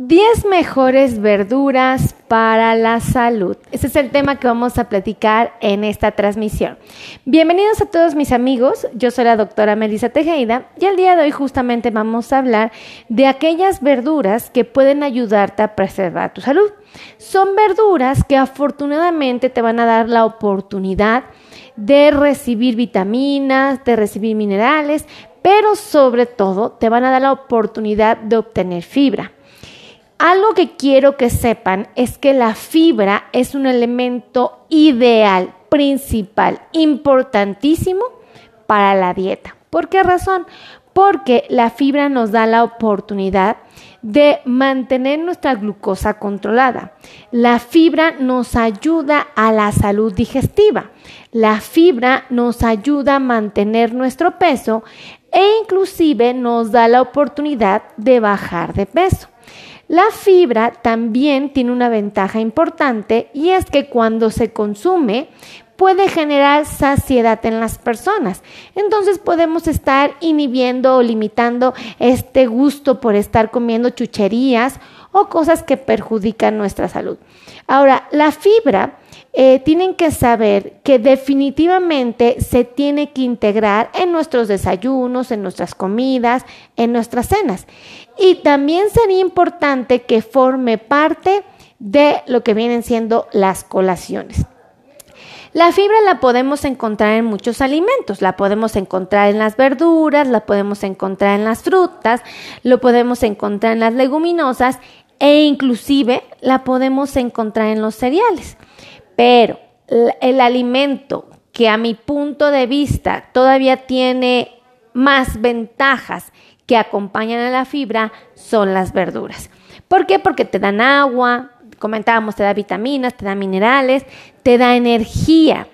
10 mejores verduras para la salud. Ese es el tema que vamos a platicar en esta transmisión. Bienvenidos a todos mis amigos, yo soy la doctora Melissa Tejeda y el día de hoy justamente vamos a hablar de aquellas verduras que pueden ayudarte a preservar tu salud. Son verduras que afortunadamente te van a dar la oportunidad de recibir vitaminas, de recibir minerales, pero sobre todo te van a dar la oportunidad de obtener fibra. Algo que quiero que sepan es que la fibra es un elemento ideal, principal, importantísimo para la dieta. ¿Por qué razón? Porque la fibra nos da la oportunidad de mantener nuestra glucosa controlada. La fibra nos ayuda a la salud digestiva. La fibra nos ayuda a mantener nuestro peso e inclusive nos da la oportunidad de bajar de peso. La fibra también tiene una ventaja importante y es que cuando se consume puede generar saciedad en las personas. Entonces podemos estar inhibiendo o limitando este gusto por estar comiendo chucherías o cosas que perjudican nuestra salud. Ahora, la fibra eh, tienen que saber que definitivamente se tiene que integrar en nuestros desayunos, en nuestras comidas, en nuestras cenas. Y también sería importante que forme parte de lo que vienen siendo las colaciones. La fibra la podemos encontrar en muchos alimentos, la podemos encontrar en las verduras, la podemos encontrar en las frutas, lo podemos encontrar en las leguminosas e inclusive la podemos encontrar en los cereales. Pero el alimento que a mi punto de vista todavía tiene más ventajas que acompañan a la fibra son las verduras. ¿Por qué? Porque te dan agua, comentábamos, te da vitaminas, te da minerales, te da energía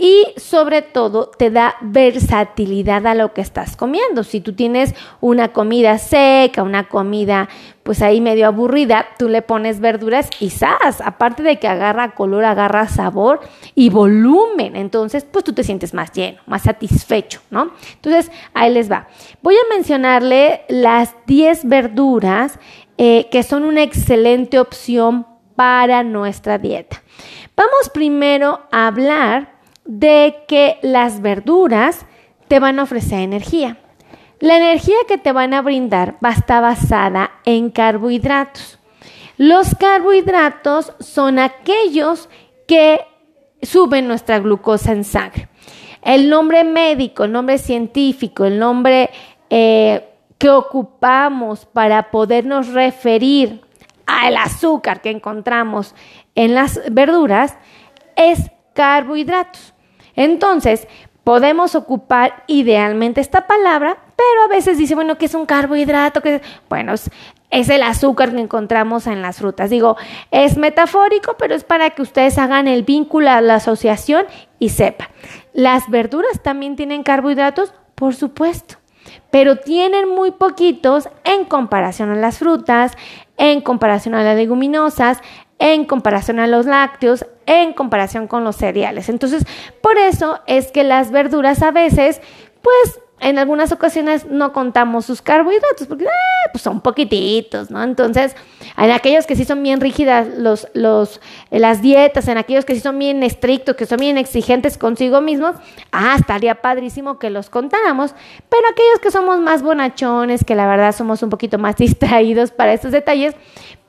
y sobre todo te da versatilidad a lo que estás comiendo. Si tú tienes una comida seca, una comida pues ahí medio aburrida, tú le pones verduras y ¡zas! Aparte de que agarra color, agarra sabor y volumen. Entonces, pues tú te sientes más lleno, más satisfecho, ¿no? Entonces, ahí les va. Voy a mencionarle las 10 verduras eh, que son una excelente opción para nuestra dieta. Vamos primero a hablar de que las verduras te van a ofrecer energía. La energía que te van a brindar va a estar basada en carbohidratos. Los carbohidratos son aquellos que suben nuestra glucosa en sangre. El nombre médico, el nombre científico, el nombre eh, que ocupamos para podernos referir al azúcar que encontramos en las verduras es carbohidratos. Entonces, podemos ocupar idealmente esta palabra, pero a veces dice, bueno, ¿qué es un carbohidrato? que Bueno, es, el azúcar que encontramos en las frutas. Digo, es metafórico, pero es para que ustedes hagan el vínculo a la asociación y sepan. ¿Las verduras también tienen carbohidratos? Por supuesto pero tienen muy poquitos en comparación a las frutas, en comparación a las leguminosas, en comparación a los lácteos, en comparación con los cereales. Entonces, por eso es que las verduras a veces, pues en algunas ocasiones no contamos sus carbohidratos porque ah, pues son poquititos, ¿no? Entonces, en aquellos que sí son bien rígidas los, los, las dietas, en aquellos que sí son bien estrictos, que son bien exigentes consigo mismos, ah, estaría padrísimo que los contáramos, pero aquellos que somos más bonachones, que la verdad somos un poquito más distraídos para estos detalles,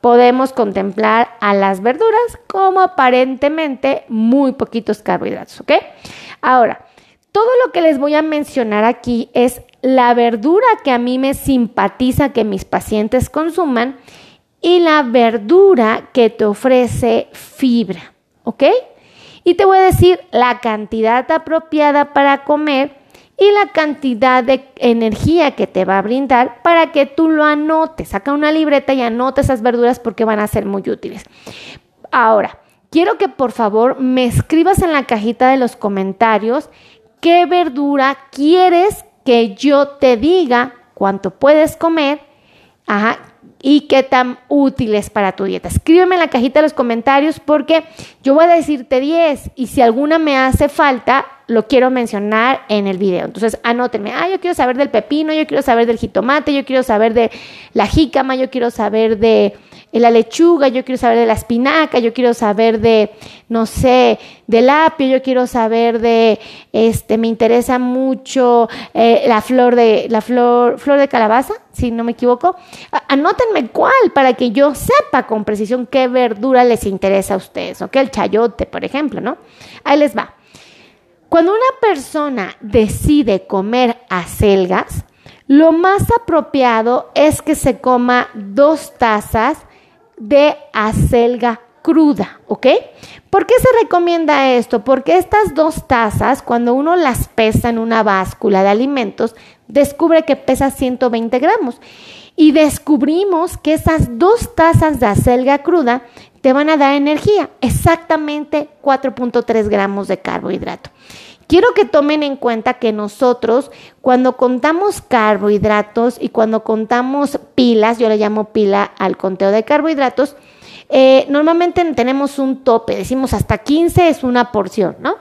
podemos contemplar a las verduras como aparentemente muy poquitos carbohidratos, ¿ok? Ahora, todo lo que les voy a mencionar aquí es la verdura que a mí me simpatiza que mis pacientes consuman y la verdura que te ofrece fibra, ¿ok? Y te voy a decir la cantidad apropiada para comer y la cantidad de energía que te va a brindar para que tú lo anotes. Saca una libreta y anota esas verduras porque van a ser muy útiles. Ahora, quiero que por favor me escribas en la cajita de los comentarios qué verdura quieres que yo te diga cuánto puedes comer y qué tan útil es para tu dieta. Escríbeme en la cajita de los comentarios porque yo voy a decirte 10 y si alguna me hace falta, lo quiero mencionar en el video. Entonces, anótenme, ah, yo quiero saber del pepino, yo quiero saber del jitomate, yo quiero saber de la jícama, yo quiero saber de la lechuga, yo quiero saber de la espinaca, yo quiero saber de, no sé, del apio, yo quiero saber de, este, me interesa mucho eh, la flor de, la flor, flor de calabaza, si no me equivoco. Anótenme cuál para que yo sepa con precisión qué verdura les interesa a ustedes, ¿ok? El chayote, por ejemplo, ¿no? Ahí les va. Cuando una persona decide comer acelgas, lo más apropiado es que se coma dos tazas de acelga cruda, ¿ok? ¿Por qué se recomienda esto? Porque estas dos tazas, cuando uno las pesa en una báscula de alimentos, descubre que pesa 120 gramos. Y descubrimos que esas dos tazas de acelga cruda te van a dar energía, exactamente 4.3 gramos de carbohidrato. Quiero que tomen en cuenta que nosotros cuando contamos carbohidratos y cuando contamos pilas, yo le llamo pila al conteo de carbohidratos, eh, normalmente tenemos un tope, decimos hasta 15 es una porción, ¿no?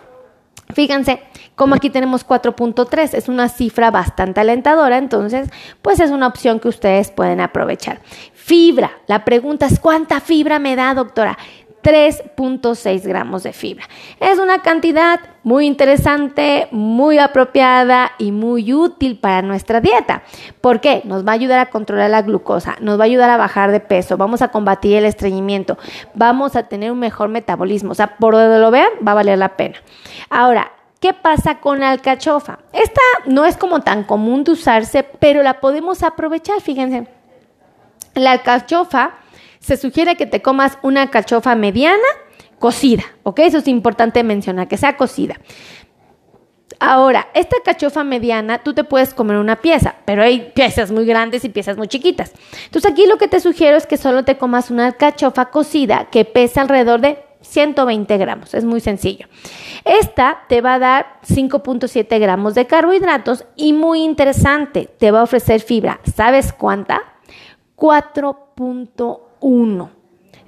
Fíjense, como aquí tenemos 4.3, es una cifra bastante alentadora, entonces, pues es una opción que ustedes pueden aprovechar. Fibra, la pregunta es, ¿cuánta fibra me da, doctora? 3.6 gramos de fibra. Es una cantidad muy interesante, muy apropiada y muy útil para nuestra dieta. ¿Por qué? Nos va a ayudar a controlar la glucosa, nos va a ayudar a bajar de peso, vamos a combatir el estreñimiento, vamos a tener un mejor metabolismo. O sea, por donde lo vean, va a valer la pena. Ahora, ¿Qué pasa con la alcachofa? Esta no es como tan común de usarse, pero la podemos aprovechar, fíjense. La alcachofa se sugiere que te comas una cachofa mediana cocida, ¿ok? Eso es importante mencionar, que sea cocida. Ahora, esta cachofa mediana, tú te puedes comer una pieza, pero hay piezas muy grandes y piezas muy chiquitas. Entonces aquí lo que te sugiero es que solo te comas una cachofa cocida que pesa alrededor de 120 gramos, es muy sencillo. Esta te va a dar 5.7 gramos de carbohidratos y muy interesante, te va a ofrecer fibra. ¿Sabes cuánta? 4.1 uno.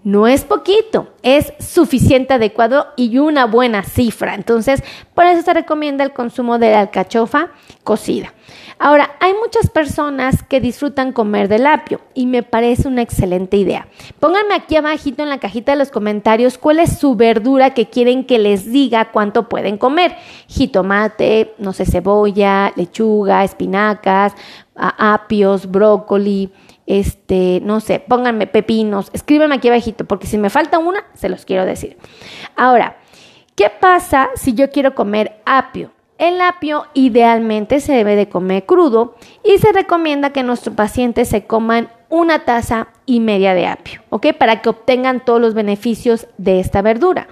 No es poquito, es suficiente adecuado y una buena cifra. Entonces, por eso se recomienda el consumo de la alcachofa cocida. Ahora, hay muchas personas que disfrutan comer del apio y me parece una excelente idea. Pónganme aquí abajito en la cajita de los comentarios cuál es su verdura que quieren que les diga cuánto pueden comer. Jitomate, no sé, cebolla, lechuga, espinacas, apios, brócoli, este, no sé, pónganme pepinos, escríbanme aquí abajito, porque si me falta una, se los quiero decir. Ahora, ¿qué pasa si yo quiero comer apio? El apio idealmente se debe de comer crudo y se recomienda que nuestros pacientes se coman una taza y media de apio, ¿ok? Para que obtengan todos los beneficios de esta verdura.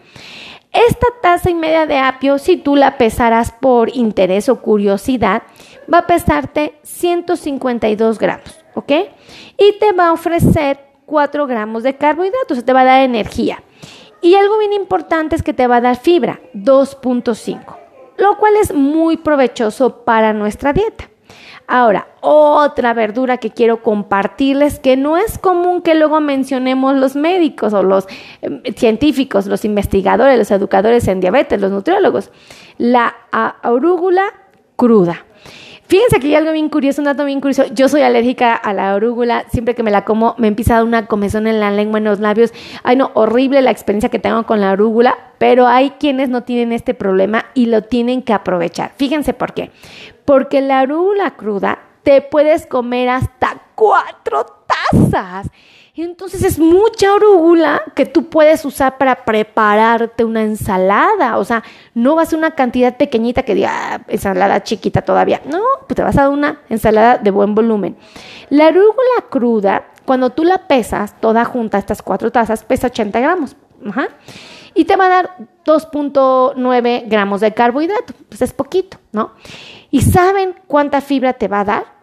Esta taza y media de apio, si tú la pesaras por interés o curiosidad, va a pesarte 152 gramos. ¿ok? Y te va a ofrecer 4 gramos de carbohidratos, te va a dar energía. Y algo bien importante es que te va a dar fibra, 2.5, lo cual es muy provechoso para nuestra dieta. Ahora, otra verdura que quiero compartirles que no es común que luego mencionemos los médicos o los em, científicos, los investigadores, los educadores en diabetes, los nutriólogos, la arúgula cruda. Fíjense hay algo bien curioso, un dato bien curioso. Yo soy alérgica a la arúgula. Siempre que me la como, me empieza a dar una comezón en la lengua, en los labios. Ay, no, horrible la experiencia que tengo con la arúgula. Pero hay quienes no tienen este problema y lo tienen que aprovechar. Fíjense por qué. Porque la arúgula cruda te puedes comer hasta cuatro tazas. Entonces es mucha arúgula que tú puedes usar para prepararte una ensalada. O sea, no vas a una cantidad pequeñita que diga ah, ensalada chiquita todavía. No, pues te vas a dar una ensalada de buen volumen. La arúgula cruda, cuando tú la pesas toda junta, estas cuatro tazas, pesa 80 gramos. Y te va a dar 2.9 gramos de carbohidrato. Pues es poquito, ¿no? ¿Y saben cuánta fibra te va a dar?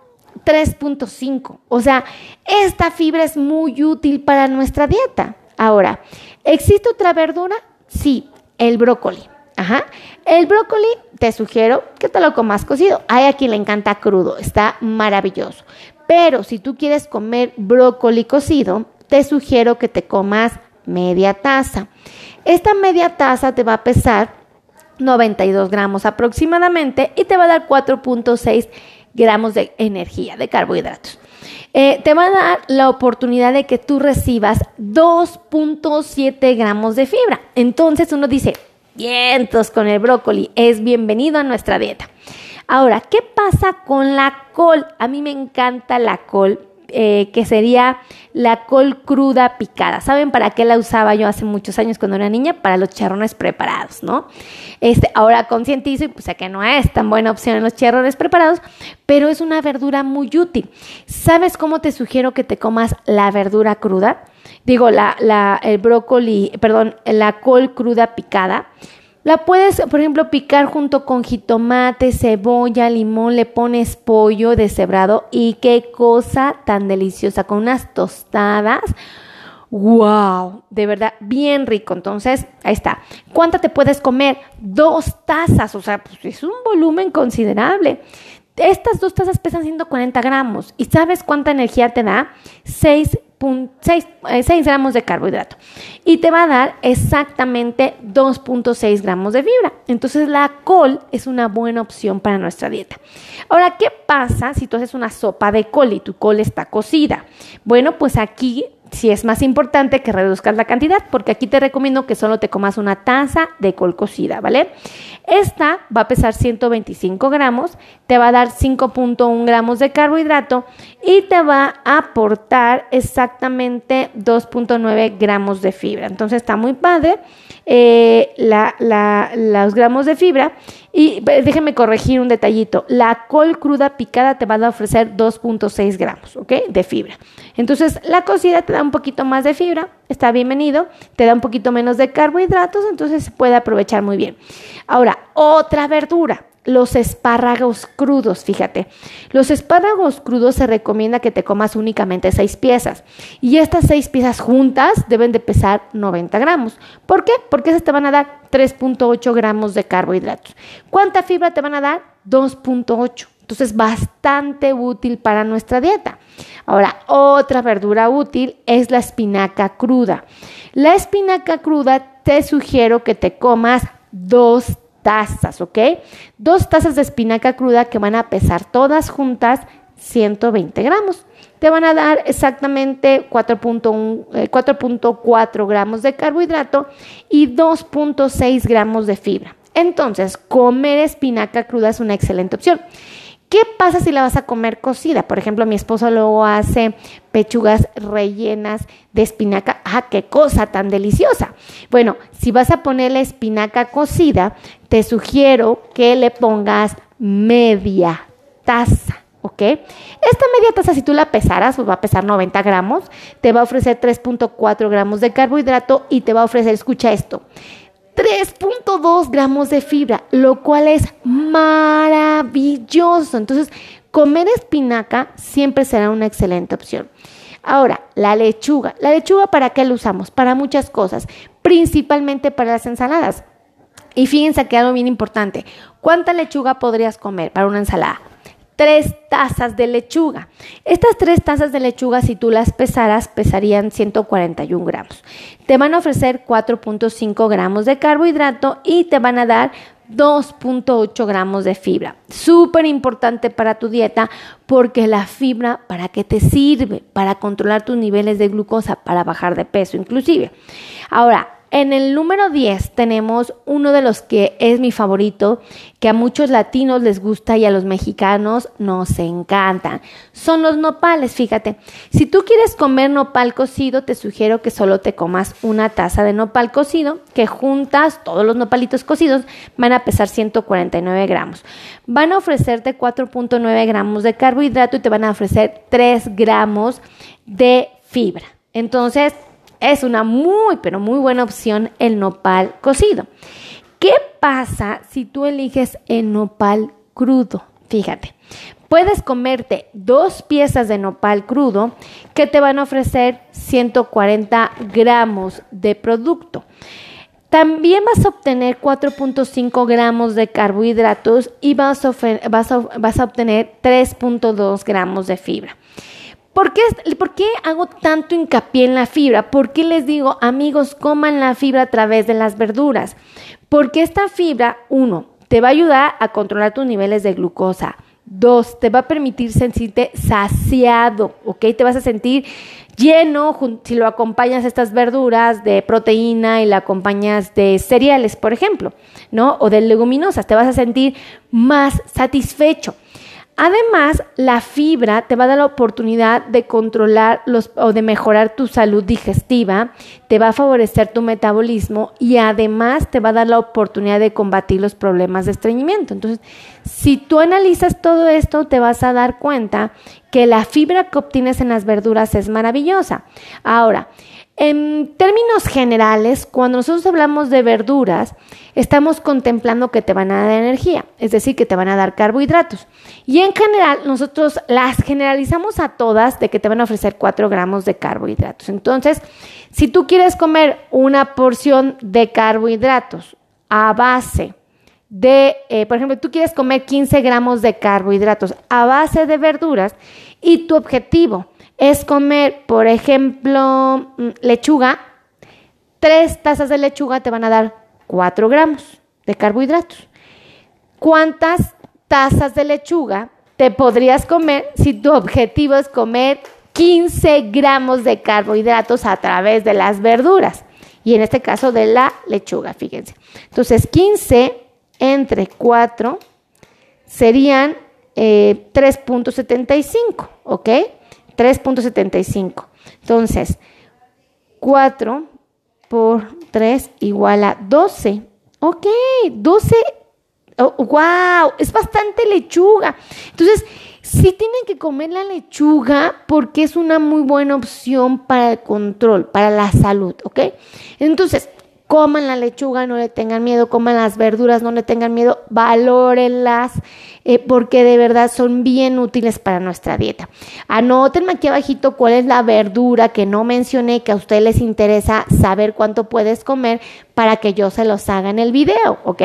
3.5. O sea, esta fibra es muy útil para nuestra dieta. Ahora, ¿existe otra verdura? Sí, el brócoli. Ajá. El brócoli te sugiero que te lo comas cocido. Hay a quien le encanta crudo, está maravilloso. Pero si tú quieres comer brócoli cocido, te sugiero que te comas media taza. Esta media taza te va a pesar 92 gramos aproximadamente y te va a dar 4.6 gramos de energía, de carbohidratos. Eh, te va a dar la oportunidad de que tú recibas 2.7 gramos de fibra. Entonces uno dice, vientos con el brócoli, es bienvenido a nuestra dieta. Ahora, ¿qué pasa con la col? A mí me encanta la col eh, que sería la col cruda picada. ¿Saben para qué la usaba yo hace muchos años cuando era niña? Para los charrones preparados, ¿no? Este, ahora concientizo y pues sé que no es tan buena opción en los charrones preparados, pero es una verdura muy útil. ¿Sabes cómo te sugiero que te comas la verdura cruda? Digo, el brócoli, perdón, la col cruda picada. La puedes, por ejemplo, picar junto con jitomate, cebolla, limón, le pones pollo deshebrado y qué cosa tan deliciosa con unas tostadas. ¡Wow! De verdad, bien rico. Entonces, ahí está. ¿Cuánta te puedes comer? Dos tazas, o sea, pues es un volumen considerable. Estas dos tazas pesan 140 gramos. ¿Y sabes cuánta energía te da? 6 6, eh, gramos de carbohidrato y te va a dar exactamente 2.6 gramos de fibra. Entonces la col es una buena opción para nuestra dieta. Ahora, ¿qué pasa si tú haces una sopa de col y tu col está cocida? Bueno, pues aquí si es más importante que reduzcas la cantidad, porque aquí te recomiendo que solo te comas una taza de col cocida, ¿vale? Esta va a pesar 125 gramos, te va a dar 5.1 gramos de carbohidrato y te va a aportar exactamente 2.9 gramos de fibra. Entonces está muy padre eh, los gramos de fibra. Y déjenme corregir un detallito. La col cruda picada te va a ofrecer 2.6 gramos. De fibra. Entonces, la cocida te da un poquito más de fibra, está bienvenido, te da un poquito menos de carbohidratos, entonces se puede aprovechar muy bien. Ahora, otra verdura los espárragos crudos, fíjate. Los espárragos crudos se recomienda que te comas únicamente seis piezas y estas seis piezas juntas deben de pesar 90 gramos. ¿Por qué? Porque esas te van a dar 3.8 gramos de carbohidratos. ¿Cuánta fibra te van a dar? 2.8. Entonces, bastante útil para nuestra dieta. Ahora, otra verdura útil es la espinaca cruda. La espinaca cruda te sugiero que te comas dos tazas, ¿ok? Dos tazas de espinaca cruda que van a pesar todas juntas 120 gramos. Te van a dar exactamente 4.4 eh, gramos de carbohidrato y 2.6 gramos de fibra. Entonces, comer espinaca cruda es una excelente opción. ¿Qué pasa si la vas a comer cocida? Por ejemplo, mi esposo luego hace pechugas rellenas de espinaca. ¡Ah, qué cosa tan deliciosa! Bueno, si vas a poner la espinaca cocida, te sugiero que le pongas media taza. ¿ok? Esta media taza, si tú la pesaras, pues va a pesar 90 gramos, te va a ofrecer 3.4 gramos de carbohidrato y te va a ofrecer, escucha esto, 3.2 gramos de fibra, lo cual es maravilloso. Entonces, comer espinaca siempre será una excelente opción. Ahora, la lechuga. ¿La lechuga para qué la usamos? Para muchas cosas, principalmente para las ensaladas. Y fíjense que algo bien importante. ¿Cuánta lechuga podrías comer para una ensalada? Tres tazas de lechuga. Estas tres tazas de lechuga, si tú las pesaras, pesarían 141 gramos. Te van a ofrecer 4.5 gramos de carbohidrato y te van a dar 2.8 gramos de fibra. Súper importante para tu dieta porque la fibra, ¿para qué te sirve? Para controlar tus niveles de glucosa, para bajar de peso inclusive. Ahora, en el número 10 tenemos uno de los que es mi favorito, que a muchos latinos les gusta y a los mexicanos nos encantan. Son los nopales, fíjate. Si tú quieres comer nopal cocido, te sugiero que solo te comas una taza de nopal cocido, que juntas todos los nopalitos cocidos van a pesar 149 gramos. Van a ofrecerte 4.9 gramos de carbohidrato y te van a ofrecer 3 gramos de fibra. Entonces, es una muy, pero muy buena opción el nopal cocido. ¿Qué pasa si tú eliges el nopal crudo? Fíjate, puedes comerte dos piezas de nopal crudo que te van a ofrecer 140 gramos de producto. También vas a obtener 4.5 gramos de carbohidratos y vas a, vas a obtener 3.2 gramos de fibra. ¿Por qué, ¿Por qué, hago tanto hincapié en la fibra? ¿Por qué les digo, amigos, coman la fibra a través de las verduras? Porque esta fibra, uno, te va a ayudar a controlar tus niveles de glucosa. Dos, te va a permitir sentirte saciado, ¿ok? Te vas a sentir lleno si lo acompañas estas verduras de proteína y lo acompañas de cereales, por ejemplo, ¿no? O de leguminosas, te vas a sentir más satisfecho. Además, la fibra te va a dar la oportunidad de controlar los, o de mejorar tu salud digestiva, te va a favorecer tu metabolismo y además te va a dar la oportunidad de combatir los problemas de estreñimiento. Entonces, si tú analizas todo esto, te vas a dar cuenta que la fibra que obtienes en las verduras es maravillosa. Ahora, en términos generales, cuando nosotros hablamos de verduras, estamos contemplando que te van a dar energía, es decir, que te van a dar carbohidratos. Y en general, nosotros las generalizamos a todas de que te van a ofrecer 4 gramos de carbohidratos. Entonces, si tú quieres comer una porción de carbohidratos a base de, eh, por ejemplo, tú quieres comer 15 gramos de carbohidratos a base de verduras y tu objetivo es comer, por ejemplo, mm, lechuga, tres tazas de lechuga te van a dar cuatro gramos de carbohidratos. ¿Cuántas tazas de lechuga te podrías comer si tu objetivo es comer 15 gramos de carbohidratos a través de las verduras? Y en este caso de la lechuga, fíjense. Entonces, 15 entre 4 serían 3.75, eh, ¿ok? 3.75. Entonces, 4 por 3 igual a 12. Ok, 12. wow, es bastante lechuga. Entonces, sí tienen que comer la lechuga porque es una muy buena opción para el control, para la salud, ¿ok? Entonces, coman la lechuga, no le tengan miedo, coman las verduras, no le tengan miedo, valórenlas, eh, porque de verdad son bien útiles para nuestra dieta. Anoten aquí abajito cuál es la verdura que no mencioné, que a ustedes les interesa saber cuánto puedes comer para que yo se los haga en el video, ¿ok?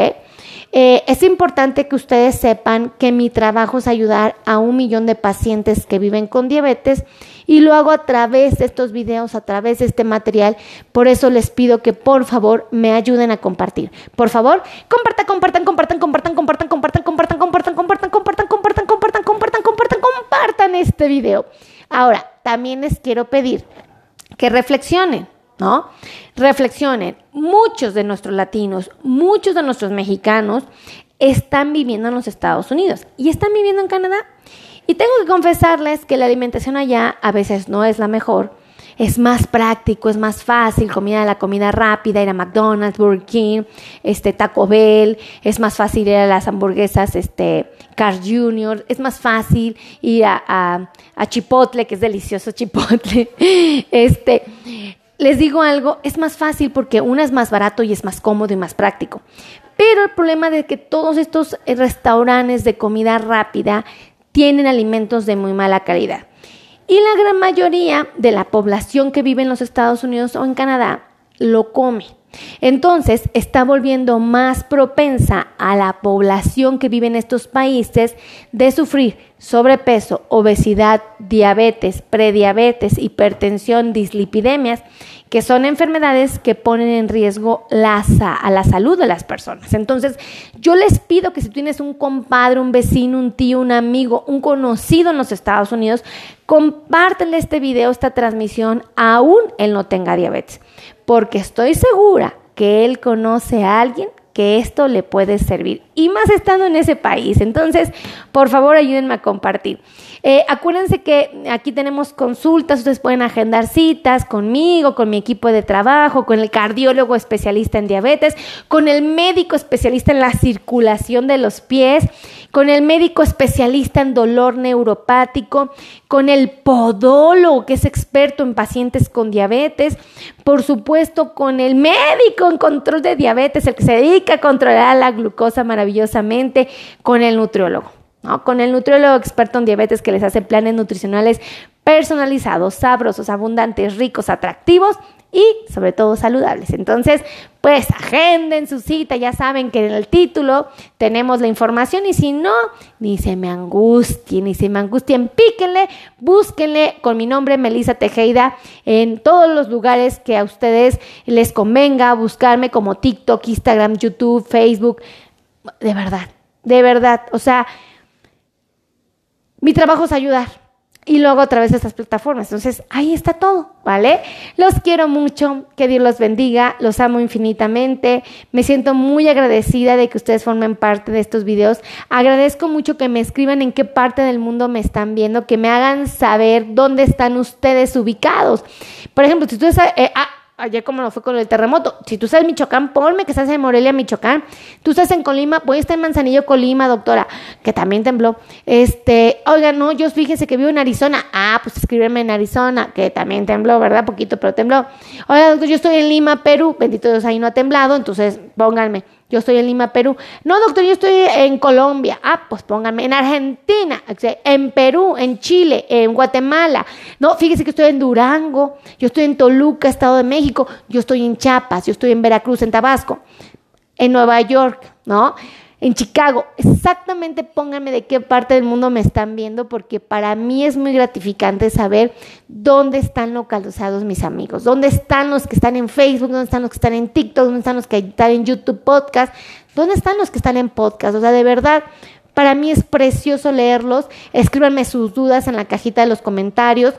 Eh, es importante que ustedes sepan que mi trabajo es ayudar a un millón de pacientes que viven con diabetes y lo hago a través de estos videos, a través de este material. Por eso les pido que por favor me ayuden a compartir. Por favor, compartan, compartan, compartan, compartan, compartan, compartan, compartan, compartan, compartan, compartan, compartan, compartan, compartan, compartan, compartan este video. Ahora, también les quiero pedir que reflexionen. ¿No? Reflexionen, muchos de nuestros latinos, muchos de nuestros mexicanos están viviendo en los Estados Unidos y están viviendo en Canadá. Y tengo que confesarles que la alimentación allá a veces no es la mejor. Es más práctico, es más fácil, comida la comida rápida, ir a McDonald's, Burger King, este Taco Bell, es más fácil ir a las hamburguesas, este Carl Jr., es más fácil ir a, a Chipotle, que es delicioso Chipotle. Este, les digo algo, es más fácil porque una es más barato y es más cómodo y más práctico. Pero el problema de que todos estos restaurantes de comida rápida tienen alimentos de muy mala calidad. Y la gran mayoría de la población que vive en los Estados Unidos o en Canadá lo come. Entonces está volviendo más propensa a la población que vive en estos países de sufrir sobrepeso, obesidad, diabetes, prediabetes, hipertensión, dislipidemias que son enfermedades que ponen en riesgo la, a la salud de las personas. Entonces, yo les pido que si tienes un compadre, un vecino, un tío, un amigo, un conocido en los Estados Unidos, compártele este video, esta transmisión, aún él no tenga diabetes, porque estoy segura que él conoce a alguien que esto le puede servir. Y más estando en ese país. Entonces, por favor, ayúdenme a compartir. Eh, acuérdense que aquí tenemos consultas, ustedes pueden agendar citas conmigo, con mi equipo de trabajo, con el cardiólogo especialista en diabetes, con el médico especialista en la circulación de los pies, con el médico especialista en dolor neuropático, con el podólogo que es experto en pacientes con diabetes, por supuesto con el médico en control de diabetes, el que se dedica a controlar la glucosa maravillosamente, con el nutriólogo. Con el nutriólogo experto en diabetes que les hace planes nutricionales personalizados, sabrosos, abundantes, ricos, atractivos y sobre todo saludables. Entonces, pues agenden su cita, ya saben que en el título tenemos la información y si no, ni se me angustien, ni se me angustien, píquenle, búsquenle con mi nombre Melissa Tejeda en todos los lugares que a ustedes les convenga buscarme como TikTok, Instagram, YouTube, Facebook, de verdad, de verdad, o sea, mi trabajo es ayudar y luego a través de estas plataformas. Entonces, ahí está todo, ¿vale? Los quiero mucho, que Dios los bendiga, los amo infinitamente, me siento muy agradecida de que ustedes formen parte de estos videos, agradezco mucho que me escriban en qué parte del mundo me están viendo, que me hagan saber dónde están ustedes ubicados. Por ejemplo, si ustedes... Eh, ah, ayer como lo fue con el terremoto. Si tú estás en Michoacán, ponme que estás en Morelia, Michoacán. Tú estás en Colima, voy a estar en Manzanillo, Colima, doctora, que también tembló. Este, oiga, no, yo fíjese que vivo en Arizona. Ah, pues escríbeme en Arizona, que también tembló, ¿verdad? Poquito, pero tembló. Oiga, doctor, yo estoy en Lima, Perú. Bendito Dios, ahí no ha temblado, entonces pónganme. Yo estoy en Lima, Perú. No, doctor, yo estoy en Colombia. Ah, pues pónganme en Argentina, en Perú, en Chile, en Guatemala. No, fíjese que estoy en Durango, yo estoy en Toluca, Estado de México, yo estoy en Chiapas, yo estoy en Veracruz, en Tabasco, en Nueva York, ¿no? En Chicago. Exactamente pónganme de qué parte del mundo me están viendo porque para mí es muy gratificante saber dónde están localizados mis amigos, dónde están los que están en Facebook, dónde están los que están en TikTok, dónde están los que están en YouTube Podcast, dónde están los que están en podcast. O sea, de verdad, para mí es precioso leerlos. Escríbanme sus dudas en la cajita de los comentarios,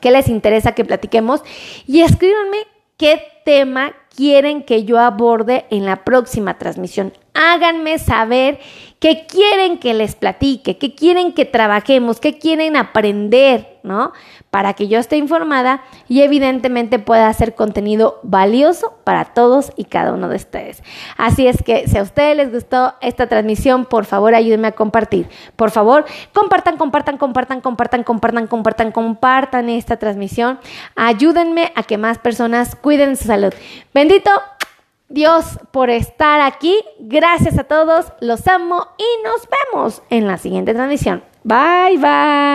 qué les interesa que platiquemos y escríbanme qué tema quieren que yo aborde en la próxima transmisión. Háganme saber qué quieren que les platique, qué quieren que trabajemos, qué quieren aprender, ¿no? Para que yo esté informada y evidentemente pueda hacer contenido valioso para todos y cada uno de ustedes. Así es que si a ustedes les gustó esta transmisión, por favor ayúdenme a compartir. Por favor, compartan, compartan, compartan, compartan, compartan, compartan, compartan esta transmisión. Ayúdenme a que más personas cuiden su salud. Bendito Dios por estar aquí. Gracias a todos, los amo y nos vemos en la siguiente transmisión. Bye bye.